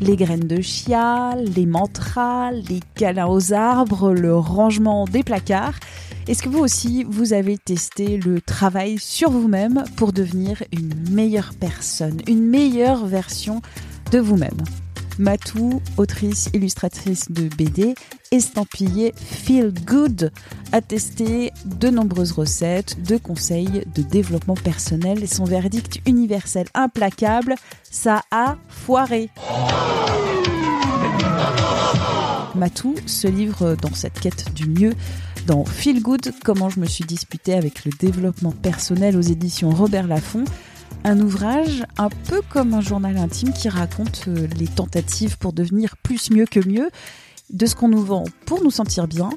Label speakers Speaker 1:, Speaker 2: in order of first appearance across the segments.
Speaker 1: Les graines de chia, les mantras, les câlins aux arbres, le rangement des placards. Est-ce que vous aussi, vous avez testé le travail sur vous-même pour devenir une meilleure personne, une meilleure version de vous-même? Matou, autrice illustratrice de BD, estampillée Feel Good, a testé de nombreuses recettes, de conseils de développement personnel et son verdict universel implacable, ça a foiré. Matou se livre dans cette quête du mieux dans Feel Good, comment je me suis disputée avec le développement personnel aux éditions Robert Laffont, un ouvrage un peu comme un journal intime qui raconte euh, les tentatives pour devenir plus mieux que mieux, de ce qu'on nous vend pour nous sentir bien,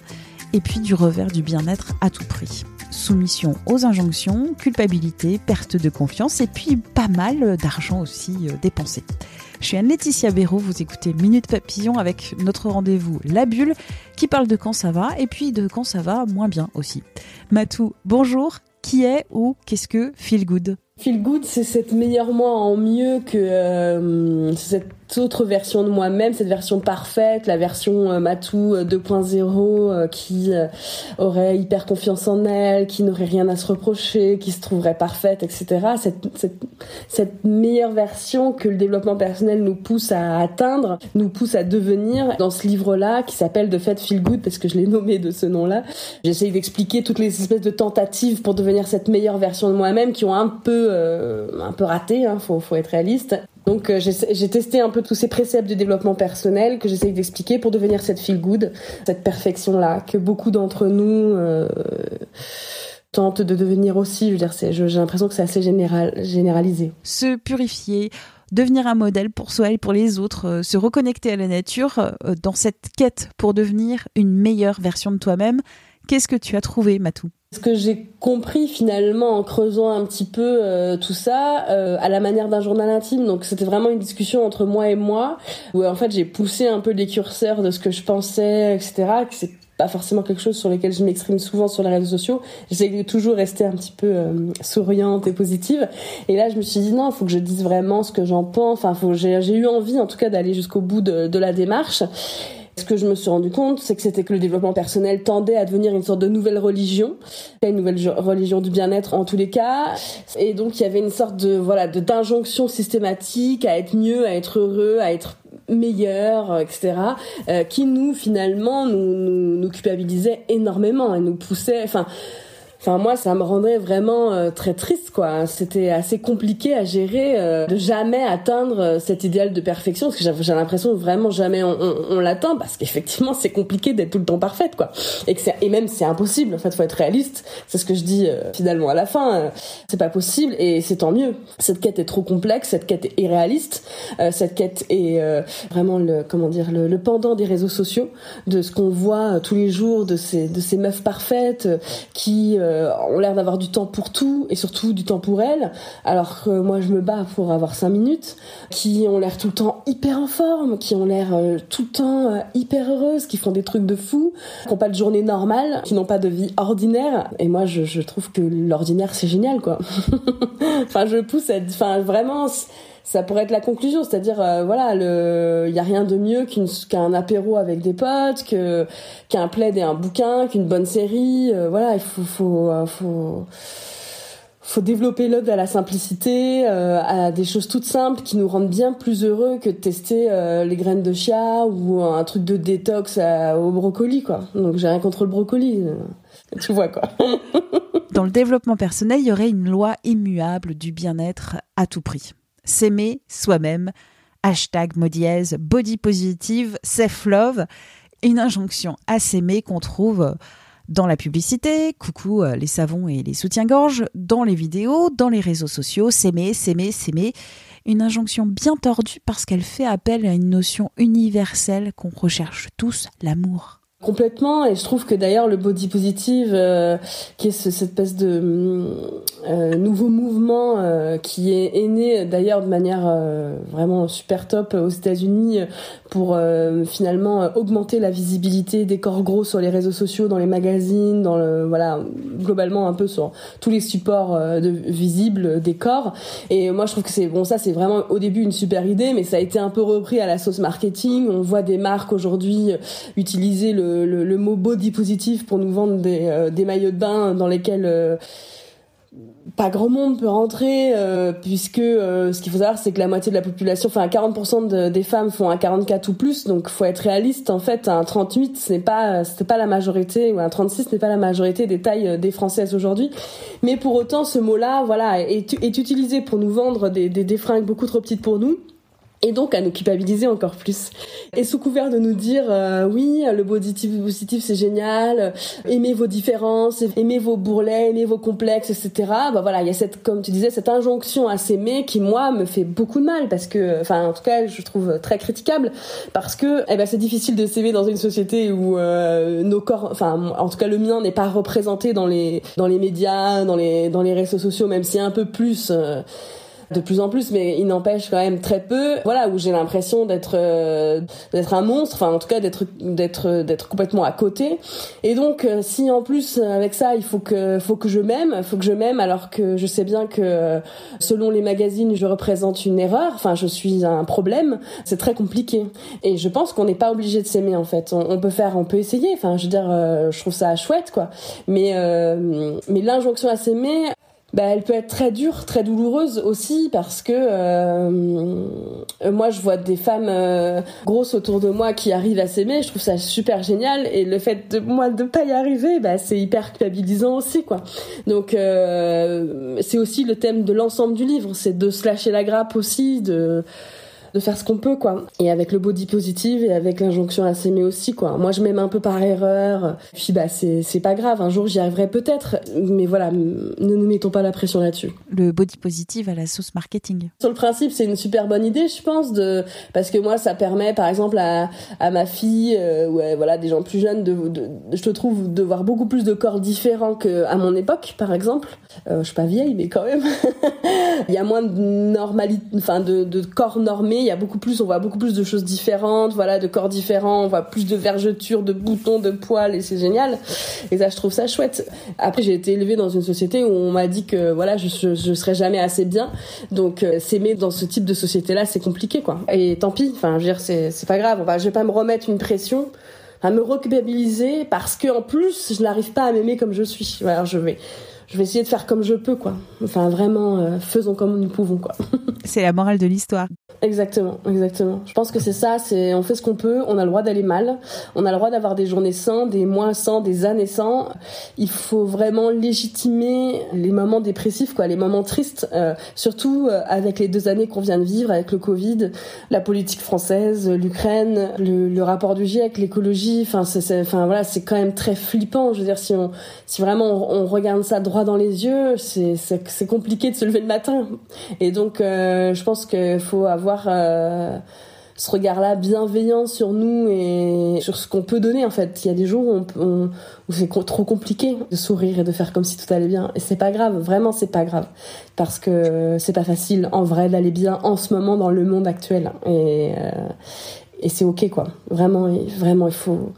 Speaker 1: et puis du revers du bien-être à tout prix. Soumission aux injonctions, culpabilité, perte de confiance, et puis pas mal d'argent aussi euh, dépensé. Je suis Anne-Laetitia Béraud, vous écoutez Minute Papillon avec notre rendez-vous La Bulle, qui parle de quand ça va, et puis de quand ça va moins bien aussi. Matou, bonjour, qui est ou qu'est-ce que Feel Good?
Speaker 2: Feel Good, c'est cette meilleure moi en mieux que euh, cette autre version de moi-même, cette version parfaite, la version euh, Matou 2.0 euh, euh, qui euh, aurait hyper confiance en elle, qui n'aurait rien à se reprocher, qui se trouverait parfaite, etc. Cette, cette, cette meilleure version que le développement personnel nous pousse à atteindre, nous pousse à devenir dans ce livre-là qui s'appelle de fait Feel Good parce que je l'ai nommé de ce nom-là. J'essaye d'expliquer toutes les espèces de tentatives pour devenir cette meilleure version de moi-même qui ont un peu un peu raté, hein, faut, faut être réaliste. Donc euh, j'ai testé un peu tous ces préceptes de développement personnel que j'essaye d'expliquer pour devenir cette feel good, cette perfection là que beaucoup d'entre nous euh, tentent de devenir aussi. Je veux dire, j'ai l'impression que c'est assez général, généralisé.
Speaker 1: Se purifier, devenir un modèle pour soi et pour les autres, euh, se reconnecter à la nature dans cette quête pour devenir une meilleure version de toi-même. Qu'est-ce que tu as trouvé, Matou?
Speaker 2: Ce que j'ai compris finalement en creusant un petit peu euh, tout ça, euh, à la manière d'un journal intime, donc c'était vraiment une discussion entre moi et moi, où en fait j'ai poussé un peu les curseurs de ce que je pensais, etc. Que c'est pas forcément quelque chose sur lequel je m'exprime souvent sur les réseaux sociaux. J'essaie de toujours rester un petit peu euh, souriante et positive. Et là, je me suis dit non, il faut que je dise vraiment ce que j'en pense. Enfin, j'ai, eu envie, en tout cas, d'aller jusqu'au bout de la démarche. Ce que je me suis rendu compte, c'est que c'était que le développement personnel tendait à devenir une sorte de nouvelle religion, une nouvelle religion du bien-être en tous les cas. Et donc il y avait une sorte de voilà de d'injonction systématique à être mieux, à être heureux, à être meilleur, etc., euh, qui nous finalement nous, nous, nous culpabilisait énormément et nous poussait. Enfin, Enfin moi ça me rendrait vraiment euh, très triste quoi. C'était assez compliqué à gérer euh, de jamais atteindre euh, cet idéal de perfection parce que j'ai l'impression vraiment jamais on, l'atteint parce qu'effectivement c'est compliqué d'être tout le temps parfaite quoi. Et que et même c'est impossible en fait faut être réaliste. C'est ce que je dis finalement à la fin. c'est pas possible et c'est tant mieux. Cette quête est trop complexe, cette quête est irréaliste, cette quête est vraiment le comment dire le, le, pendant des réseaux sociaux de ce qu'on voit tous les jours de ces de ces meufs parfaites qui euh, ont l'air d'avoir du temps pour tout et surtout du temps pour elles, alors que moi je me bats pour avoir cinq minutes, qui ont l'air tout le temps hyper en forme, qui ont l'air euh, tout le temps euh, hyper heureuses, qui font des trucs de fou, qui n'ont pas de journée normale, qui n'ont pas de vie ordinaire. Et moi je, je trouve que l'ordinaire c'est génial quoi. enfin je pousse à, enfin vraiment ça pourrait être la conclusion, c'est-à-dire euh, voilà, il y a rien de mieux qu'un apéro avec des potes, que qu'un plaid et un bouquin, qu'une bonne série, euh, voilà, il faut faut euh, faut faut développer l'ode à la simplicité, à des choses toutes simples qui nous rendent bien plus heureux que de tester les graines de chia ou un truc de détox au brocoli quoi. Donc j'ai rien contre le brocoli. tu vois quoi.
Speaker 1: Dans le développement personnel, il y aurait une loi immuable du bien-être à tout prix s'aimer soi-même. Hashtag mot body positive, self-love. Une injonction à s'aimer qu'on trouve Dans la publicité, coucou euh, les savons et les soutiens-gorge, dans les vidéos, dans les réseaux sociaux, s'aimer, s'aimer, s'aimer. Une injonction bien tordue parce qu'elle fait appel à une notion universelle qu'on recherche tous, l'amour.
Speaker 2: Complètement, et je trouve que d'ailleurs le body positive, euh, qui est cette espèce de euh, nouveau mouvement euh, qui est, né d'ailleurs de manière vraiment super top aux États-Unis pour finalement augmenter la visibilité des corps gros sur les réseaux sociaux, dans les magazines, dans le voilà globalement un peu sur tous les supports de, visibles des corps. Et moi je trouve que c'est bon ça c'est vraiment au début une super idée, mais ça a été un peu repris à la sauce marketing. On voit des marques aujourd'hui utiliser le le, mot body positif pour nous vendre des, euh, des maillots de bain dans lesquels euh, pas grand monde peut rentrer euh, puisque ce qu'il faut savoir c'est que la moitié de la population enfin 40% des femmes font un 44 ou plus donc faut être réaliste en fait un 38 ce n'est pas pas la majorité ou un 36 ce n'est pas la majorité des tailles des françaises aujourd'hui. Mais pour autant ce mot là voilà est, est utilisé pour nous vendre des, des, des fringues beaucoup trop petites pour nous et donc à nous culpabiliser encore plus. Et sous couvert de nous dire euh, oui, le body positif c'est génial, aimez vos différences, aimez vos bourrelets, aimez vos complexes, etc. Bah voilà, il y a cette, comme tu disais, cette injonction à s'aimer qui moi me fait beaucoup de mal parce que, enfin en tout cas, je trouve très critiquable parce que eh ben c'est difficile de s'aimer dans une société où euh, nos corps, enfin en tout cas le mien n'est pas représenté dans les dans les médias, dans les dans les réseaux sociaux, même si un peu plus. Euh, de plus en plus, mais il n'empêche quand même très peu. Voilà, où j'ai l'impression d'être euh, d'être un monstre, enfin en tout cas d'être d'être d'être complètement à côté. Et donc euh, si en plus avec ça, il faut que faut que je m'aime, faut que je m'aime alors que je sais bien que selon les magazines, je représente une erreur, enfin je suis un problème, c'est très compliqué. Et je pense qu'on n'est pas obligé de s'aimer en fait. On, peut faire, on peut essayer. Enfin, je veux dire, euh, je trouve ça chouette quoi. Mais mais l'injonction à s'aimer, bah, elle peut être très dure, très douloureuse aussi parce que euh, moi je vois des femmes euh, grosses autour de moi qui arrivent à s'aimer, je trouve ça super génial et le fait de moi de pas y arriver, bah, c'est hyper culpabilisant aussi quoi. Donc euh, c'est aussi le thème de l'ensemble du livre, c'est de se lâcher la grappe aussi, de de faire ce qu'on peut quoi. Et avec le body positive et avec l'injonction à s'aimer aussi quoi. Moi je m'aime un peu par erreur. Puis bah c'est pas grave, un jour j'y arriverai peut-être, mais voilà, ne nous mettons pas la pression là-dessus.
Speaker 1: Le body positive à la sauce marketing.
Speaker 2: Sur le principe, c'est une super bonne idée, je pense de parce que moi ça permet par exemple à, à ma fille euh, ouais voilà des gens plus jeunes de, de, je te trouve de voir beaucoup plus de corps différents que à mon époque par exemple. Euh, je suis pas vieille mais quand même. Il y a moins de normalité enfin de, de corps normés il y a beaucoup plus, on voit beaucoup plus de choses différentes, voilà, de corps différents, on voit plus de vergetures, de boutons, de poils, et c'est génial. Et ça, je trouve ça chouette. Après, j'ai été élevée dans une société où on m'a dit que voilà, je, je, serais jamais assez bien. Donc, euh, s'aimer dans ce type de société-là, c'est compliqué, quoi. Et tant pis. Enfin, je veux dire, c'est, pas grave. Enfin, je vais pas me remettre une pression à me reculpabiliser parce que en plus je n'arrive pas à m'aimer comme je suis. Alors je vais je vais essayer de faire comme je peux, quoi. Enfin, vraiment, euh, faisons comme nous pouvons, quoi.
Speaker 1: c'est la morale de l'histoire.
Speaker 2: Exactement, exactement. Je pense que c'est ça, c'est on fait ce qu'on peut, on a le droit d'aller mal, on a le droit d'avoir des journées sans, des mois sans, des années sans. Il faut vraiment légitimer les moments dépressifs, quoi, les moments tristes, euh, surtout euh, avec les deux années qu'on vient de vivre, avec le Covid, la politique française, l'Ukraine, le, rapport du GIEC, l'écologie. Enfin, c'est, voilà, c'est quand même très flippant. Je veux dire, si vraiment on, regarde ça droit dans les yeux, c'est, c'est, compliqué de se lever le matin. Et donc, euh, je pense qu'il faut avoir euh, ce regard-là bienveillant sur nous et sur ce qu'on peut donner en fait. Il y a des jours où, c'est trop compliqué de sourire et de faire comme si tout allait bien. Et c'est pas grave, vraiment c'est pas grave. Parce que c'est pas facile en vrai d'aller bien en ce moment dans le monde actuel. Et, euh, c'est ok quoi. Vraiment, vraiment il faut...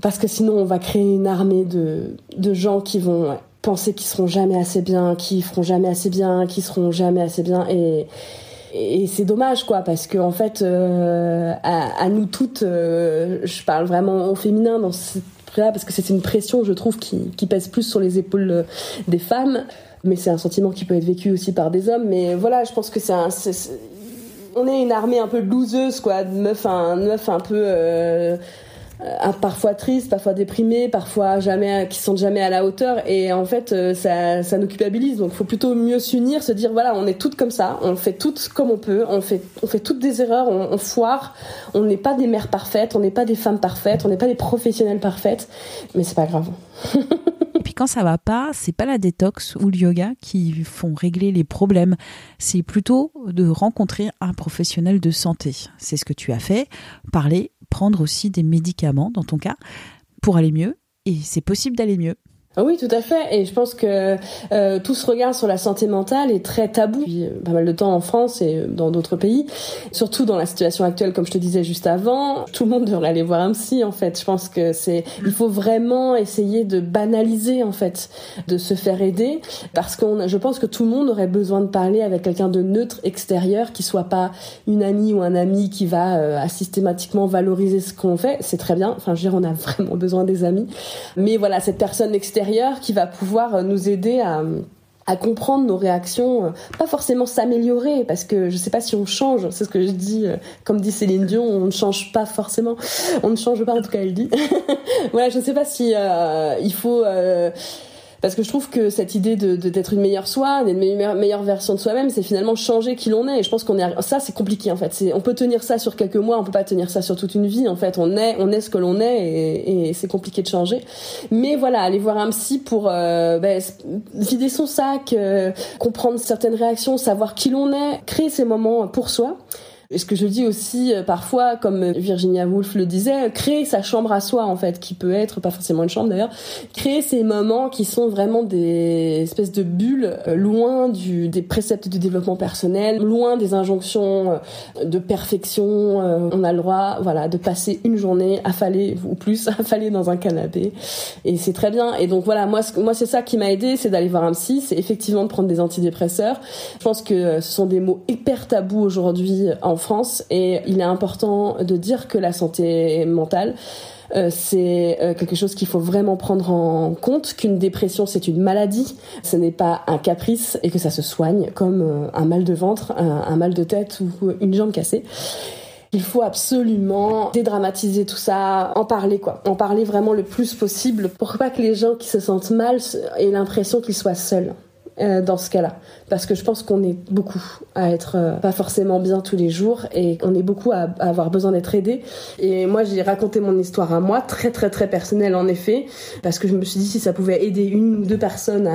Speaker 2: Parce que sinon on va créer une armée de, de gens qui vont penser qu'ils seront jamais assez bien, qui feront jamais assez bien, qui seront jamais assez bien. Et, et c'est dommage quoi parce que en fait euh, à, nous toutes euh, je parle vraiment au féminin dans ce là parce que c'est une pression je trouve qui, qui pèse plus sur les épaules euh, des femmes. Mais c'est un sentiment qui peut être vécu aussi par des hommes. Mais voilà je pense que c'est un on est une armée un peu loseuse quoi de meufs un meuf un peu euh, parfois tristes, parfois déprimés, parfois jamais, qui sont jamais à la hauteur. Et en fait, euh, ça, ça nous culpabilise. Donc, faut plutôt mieux s'unir, se dire voilà, on est toutes comme ça, on fait toutes comme on peut, on fait, on fait toutes des erreurs, on, on foire. On n'est pas des mères parfaites, on n'est pas des femmes parfaites, on n'est pas des professionnels parfaites, mais c'est pas grave.
Speaker 1: Quand ça va pas, c'est pas la détox ou le yoga qui font régler les problèmes, c'est plutôt de rencontrer un professionnel de santé. C'est ce que tu as fait, parler, prendre aussi des médicaments dans ton cas pour aller mieux et c'est possible d'aller mieux.
Speaker 2: Ah oui, tout à fait. Et je pense que euh, tout ce regard sur la santé mentale est très tabou depuis euh, pas mal de temps en France et euh, dans d'autres pays. Surtout dans la situation actuelle, comme je te disais juste avant, tout le monde devrait aller voir un psy. En fait, je pense que c'est, il faut vraiment essayer de banaliser en fait, de se faire aider, parce qu'on, je pense que tout le monde aurait besoin de parler avec quelqu'un de neutre extérieur, qui soit pas une amie ou un ami qui va systématiquement valoriser ce qu'on fait. C'est très bien. Enfin, je veux dire, on a vraiment besoin des amis. Mais voilà, cette personne extérieure qui va pouvoir euh, nous aider à comprendre nos réactions, euh, pas forcément s'améliorer, parce que je sais pas si on change, c'est ce que je dis, euh, comme dit Céline Dion, on ne change pas forcément, on ne change pas en tout cas elle dit. voilà, je sais pas si il faut parce que je trouve que cette idée de d'être une meilleure soi, d'être une meilleure, meilleure version de soi-même, c'est finalement changer qui l'on est. Et je pense qu'on est ça, c'est compliqué en fait. On peut tenir ça sur quelques mois, on peut pas tenir ça sur toute une vie. En fait, on est on est ce que l'on est et, et c'est compliqué de changer. Mais voilà, aller voir un psy pour euh, ben, vider son sac, euh, comprendre certaines réactions, savoir qui l'on est, créer ces moments pour soi. Et ce que je dis aussi euh, parfois, comme Virginia Woolf le disait, créer sa chambre à soi en fait, qui peut être pas forcément une chambre d'ailleurs, créer ces moments qui sont vraiment des espèces de bulles euh, loin du, des préceptes du développement personnel, loin des injonctions euh, de perfection. On a le droit, voilà, de passer une journée affalée ou plus affalée dans un canapé, et c'est très bien. Et donc voilà, moi, moi c'est ça qui m'a aidé, c'est d'aller voir un psy, c'est effectivement de prendre des antidépresseurs. Je pense que ce sont des mots hyper tabous aujourd'hui France et il est important de dire que la santé mentale euh, c'est euh, quelque chose qu'il faut vraiment prendre en compte, qu'une dépression c'est une maladie, ce n'est pas un caprice et que ça se soigne comme euh, un mal de ventre, un, mal de tête ou une jambe cassée. Il faut absolument dédramatiser tout ça, en parler quoi, en parler vraiment le plus possible pour pas que les gens qui se sentent mal aient l'impression qu'ils soient seuls. Euh, dans ce cas-là. Parce que je pense qu'on est beaucoup à être euh, pas forcément bien tous les jours et on est beaucoup à, avoir besoin d'être aidé. Et moi, j'ai raconté mon histoire à moi, très très très personnelle en effet, parce que je me suis dit si ça pouvait aider une ou deux personnes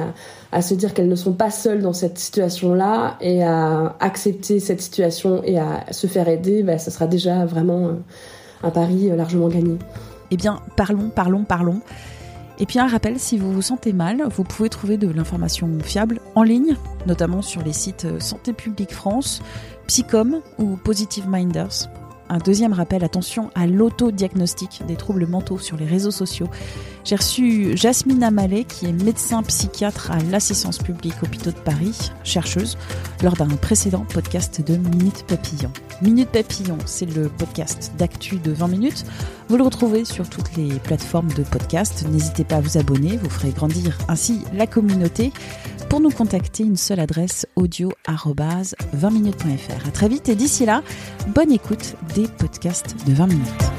Speaker 2: à, se dire qu'elles ne sont pas seules dans cette situation-là et à accepter cette situation et à se faire aider, bah, ça sera déjà vraiment euh, un pari largement gagné.
Speaker 1: Eh bien, parlons, parlons, parlons. Et puis un rappel, si vous vous sentez mal, vous pouvez trouver de l'information fiable en ligne, notamment sur les sites Santé publique France, Psycom ou Positive Minders. Un deuxième rappel, attention à l'autodiagnostic des troubles mentaux sur les réseaux sociaux. J'ai reçu Jasmine Amalé, qui est médecin psychiatre à l'Assistance publique Hôpitaux de Paris, chercheuse, lors d'un précédent podcast de Minute Papillon. Minute Papillon, c'est le podcast d'actu de 20 minutes. Vous le retrouvez sur toutes les plateformes de podcast. N'hésitez pas à vous abonner, vous ferez grandir ainsi la communauté. Pour nous contacter, une seule adresse audio 20minutes.fr. À très vite et d'ici là, bonne écoute des podcasts de 20 minutes.